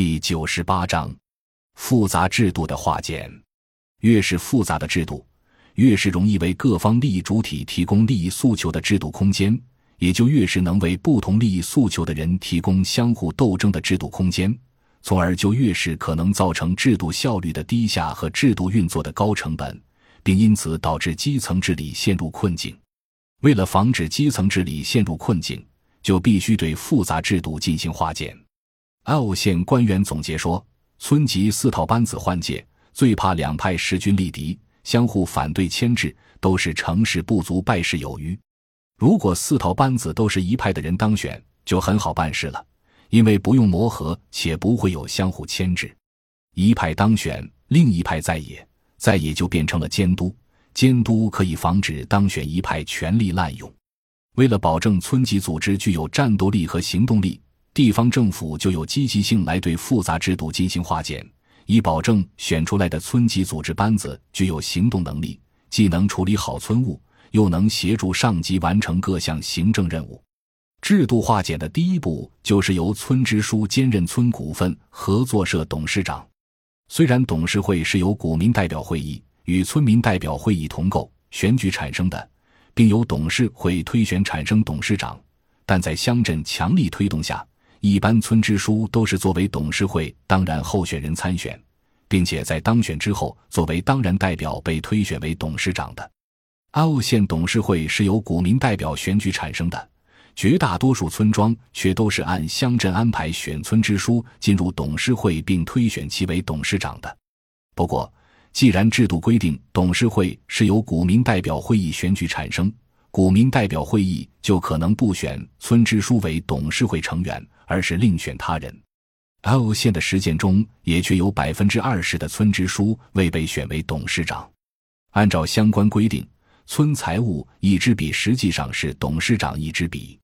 第九十八章：复杂制度的化简。越是复杂的制度，越是容易为各方利益主体提供利益诉求的制度空间，也就越是能为不同利益诉求的人提供相互斗争的制度空间，从而就越是可能造成制度效率的低下和制度运作的高成本，并因此导致基层治理陷入困境。为了防止基层治理陷入困境，就必须对复杂制度进行化简。L 县官员总结说：“村级四套班子换届，最怕两派势均力敌，相互反对牵制，都是成事不足败事有余。如果四套班子都是一派的人当选，就很好办事了，因为不用磨合，且不会有相互牵制。一派当选，另一派在野，在野就变成了监督，监督可以防止当选一派权力滥用。为了保证村级组织具有战斗力和行动力。”地方政府就有积极性来对复杂制度进行化简，以保证选出来的村级组织班子具有行动能力，既能处理好村务，又能协助上级完成各项行政任务。制度化简的第一步就是由村支书兼任村股份合作社董事长。虽然董事会是由股民代表会议与村民代表会议同构选举产生的，并由董事会推选产生董事长，但在乡镇强力推动下。一般村支书都是作为董事会当然候选人参选，并且在当选之后作为当然代表被推选为董事长的。凹县董事会是由股民代表选举产生的，绝大多数村庄却都是按乡镇安排选村支书进入董事会并推选其为董事长的。不过，既然制度规定董事会是由股民代表会议选举产生，股民代表会议就可能不选村支书为董事会成员。而是另选他人。L 县的实践中，也却有百分之二十的村支书未被选为董事长。按照相关规定，村财务一支笔实际上是董事长一支笔。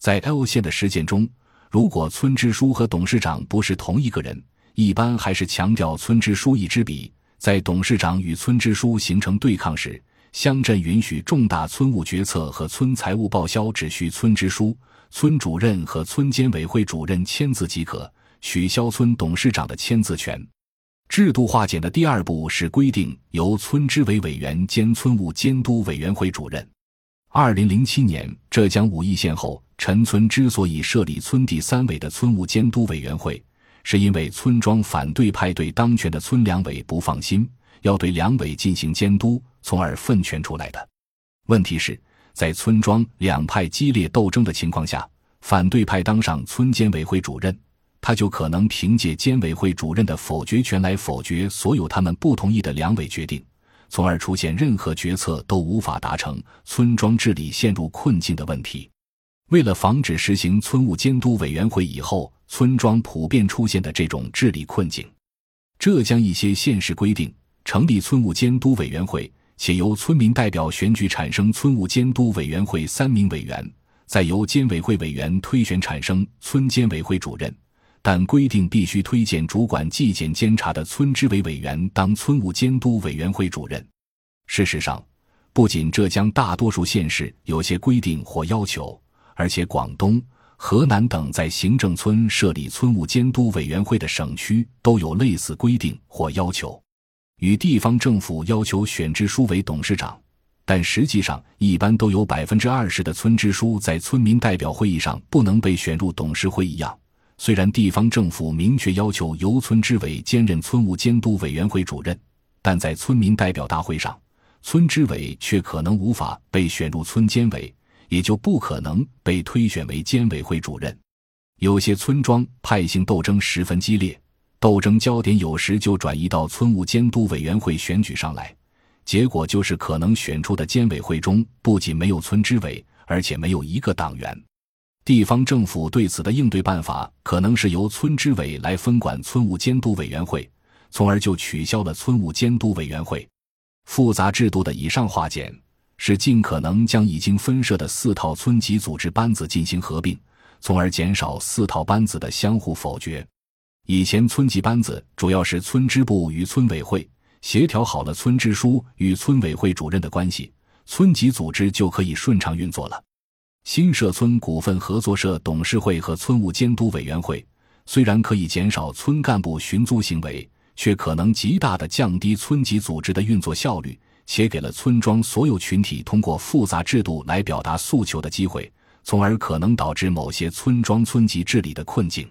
在 L 县的实践中，如果村支书和董事长不是同一个人，一般还是强调村支书一支笔。在董事长与村支书形成对抗时，乡镇允许重大村务决策和村财务报销只需村支书。村主任和村监委会主任签字即可，取消村董事长的签字权。制度化简的第二步是规定由村支委委员兼村务监督委员会主任。二零零七年浙江武义县后陈村之所以设立村第三委的村务监督委员会，是因为村庄反对派对当权的村两委不放心，要对两委进行监督，从而分权出来的。问题是。在村庄两派激烈斗争的情况下，反对派当上村监委会主任，他就可能凭借监委会主任的否决权来否决所有他们不同意的两委决定，从而出现任何决策都无法达成、村庄治理陷入困境的问题。为了防止实行村务监督委员会以后村庄普遍出现的这种治理困境，浙江一些县市规定成立村务监督委员会。且由村民代表选举产生村务监督委员会三名委员，再由监委会委员推选产生村监委会主任，但规定必须推荐主管纪检监察的村支委委员当村务监督委员会主任。事实上，不仅浙江大多数县市有些规定或要求，而且广东、河南等在行政村设立村务监督委员会的省区都有类似规定或要求。与地方政府要求选支书为董事长，但实际上一般都有百分之二十的村支书在村民代表会议上不能被选入董事会一样。虽然地方政府明确要求由村支委兼任村务监督委员会主任，但在村民代表大会上，村支委却可能无法被选入村监委，也就不可能被推选为监委会主任。有些村庄派性斗争十分激烈。斗争焦点有时就转移到村务监督委员会选举上来，结果就是可能选出的监委会中不仅没有村支委，而且没有一个党员。地方政府对此的应对办法可能是由村支委来分管村务监督委员会，从而就取消了村务监督委员会。复杂制度的以上化简，是尽可能将已经分设的四套村级组织班子进行合并，从而减少四套班子的相互否决。以前村级班子主要是村支部与村委会协调好了村支书与村委会主任的关系，村级组织就可以顺畅运作了。新社村股份合作社董事会和村务监督委员会虽然可以减少村干部寻租行为，却可能极大的降低村级组织的运作效率，且给了村庄所有群体通过复杂制度来表达诉求的机会，从而可能导致某些村庄村级治理的困境。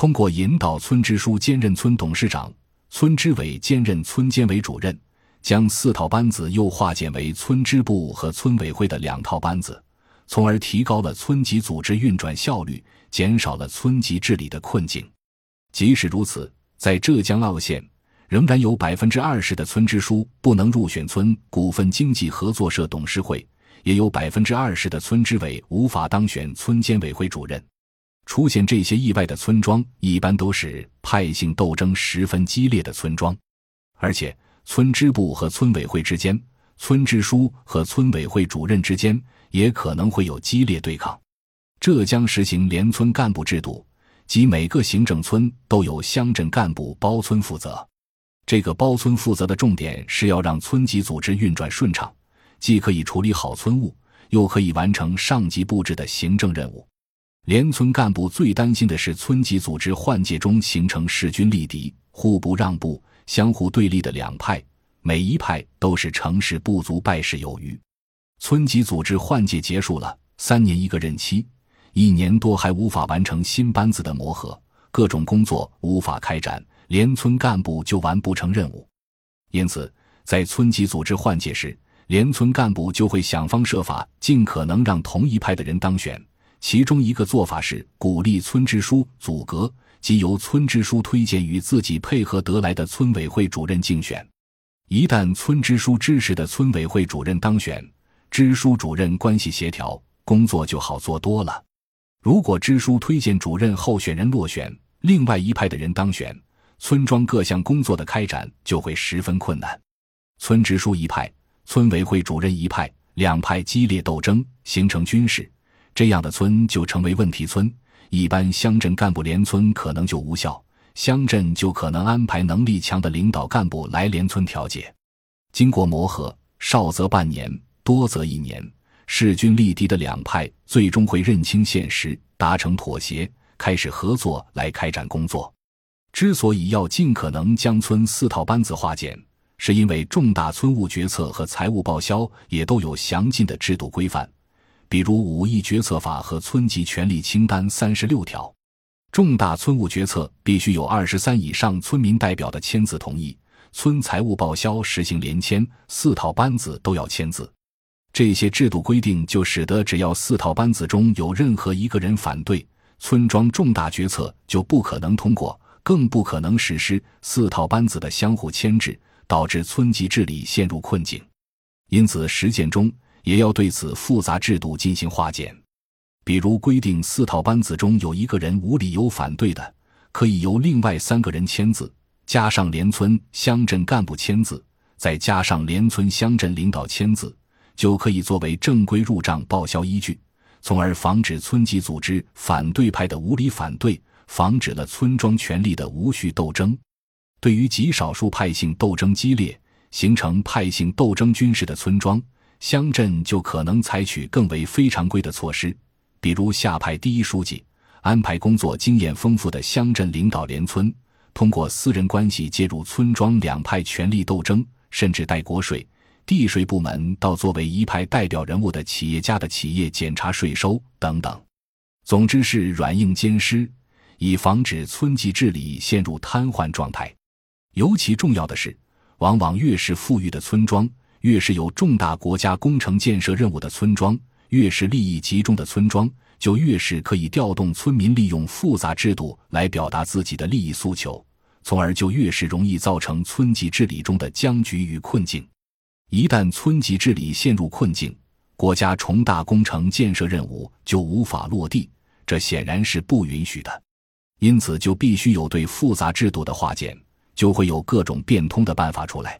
通过引导村支书兼任村董事长、村支委兼任村监委主任，将四套班子又化简为村支部和村委会的两套班子，从而提高了村级组织运转效率，减少了村级治理的困境。即使如此，在浙江澳县，仍然有百分之二十的村支书不能入选村股份经济合作社董事会，也有百分之二十的村支委无法当选村监委会主任。出现这些意外的村庄，一般都是派性斗争十分激烈的村庄，而且村支部和村委会之间、村支书和村委会主任之间也可能会有激烈对抗。浙江实行连村干部制度，即每个行政村都有乡镇干部包村负责。这个包村负责的重点是要让村级组织运转顺畅，既可以处理好村务，又可以完成上级布置的行政任务。连村干部最担心的是村级组织换届中形成势均力敌、互不让步、相互对立的两派，每一派都是成事不足败事有余。村级组织换届结束了，三年一个任期，一年多还无法完成新班子的磨合，各种工作无法开展，连村干部就完不成任务。因此，在村级组织换届时，连村干部就会想方设法，尽可能让同一派的人当选。其中一个做法是鼓励村支书组阁，即由村支书推荐与自己配合得来的村委会主任竞选。一旦村支书支持的村委会主任当选，支书主任关系协调工作就好做多了。如果支书推荐主任候选人落选，另外一派的人当选，村庄各项工作的开展就会十分困难。村支书一派，村委会主任一派，两派激烈斗争，形成军事。这样的村就成为问题村，一般乡镇干部连村可能就无效，乡镇就可能安排能力强的领导干部来连村调解。经过磨合，少则半年，多则一年，势均力敌的两派最终会认清现实，达成妥协，开始合作来开展工作。之所以要尽可能将村四套班子化简，是因为重大村务决策和财务报销也都有详尽的制度规范。比如五一决策法和村级权力清单三十六条，重大村务决策必须有二十三以上村民代表的签字同意，村财务报销实行联签，四套班子都要签字。这些制度规定就使得只要四套班子中有任何一个人反对，村庄重大决策就不可能通过，更不可能实施。四套班子的相互牵制，导致村级治理陷入困境。因此，实践中。也要对此复杂制度进行化简，比如规定四套班子中有一个人无理由反对的，可以由另外三个人签字，加上连村乡镇干部签字，再加上连村乡镇领导签字，就可以作为正规入账报销依据，从而防止村级组织反对派的无理反对，防止了村庄权力的无序斗争。对于极少数派性斗争激烈、形成派性斗争军事的村庄，乡镇就可能采取更为非常规的措施，比如下派第一书记，安排工作经验丰富的乡镇领导连村，通过私人关系介入村庄两派权力斗争，甚至代国税、地税部门到作为一派代表人物的企业家的企业检查税收等等。总之是软硬兼施，以防止村级治理陷入瘫痪状态。尤其重要的是，往往越是富裕的村庄。越是有重大国家工程建设任务的村庄，越是利益集中的村庄，就越是可以调动村民利用复杂制度来表达自己的利益诉求，从而就越是容易造成村级治理中的僵局与困境。一旦村级治理陷入困境，国家重大工程建设任务就无法落地，这显然是不允许的。因此，就必须有对复杂制度的化简，就会有各种变通的办法出来。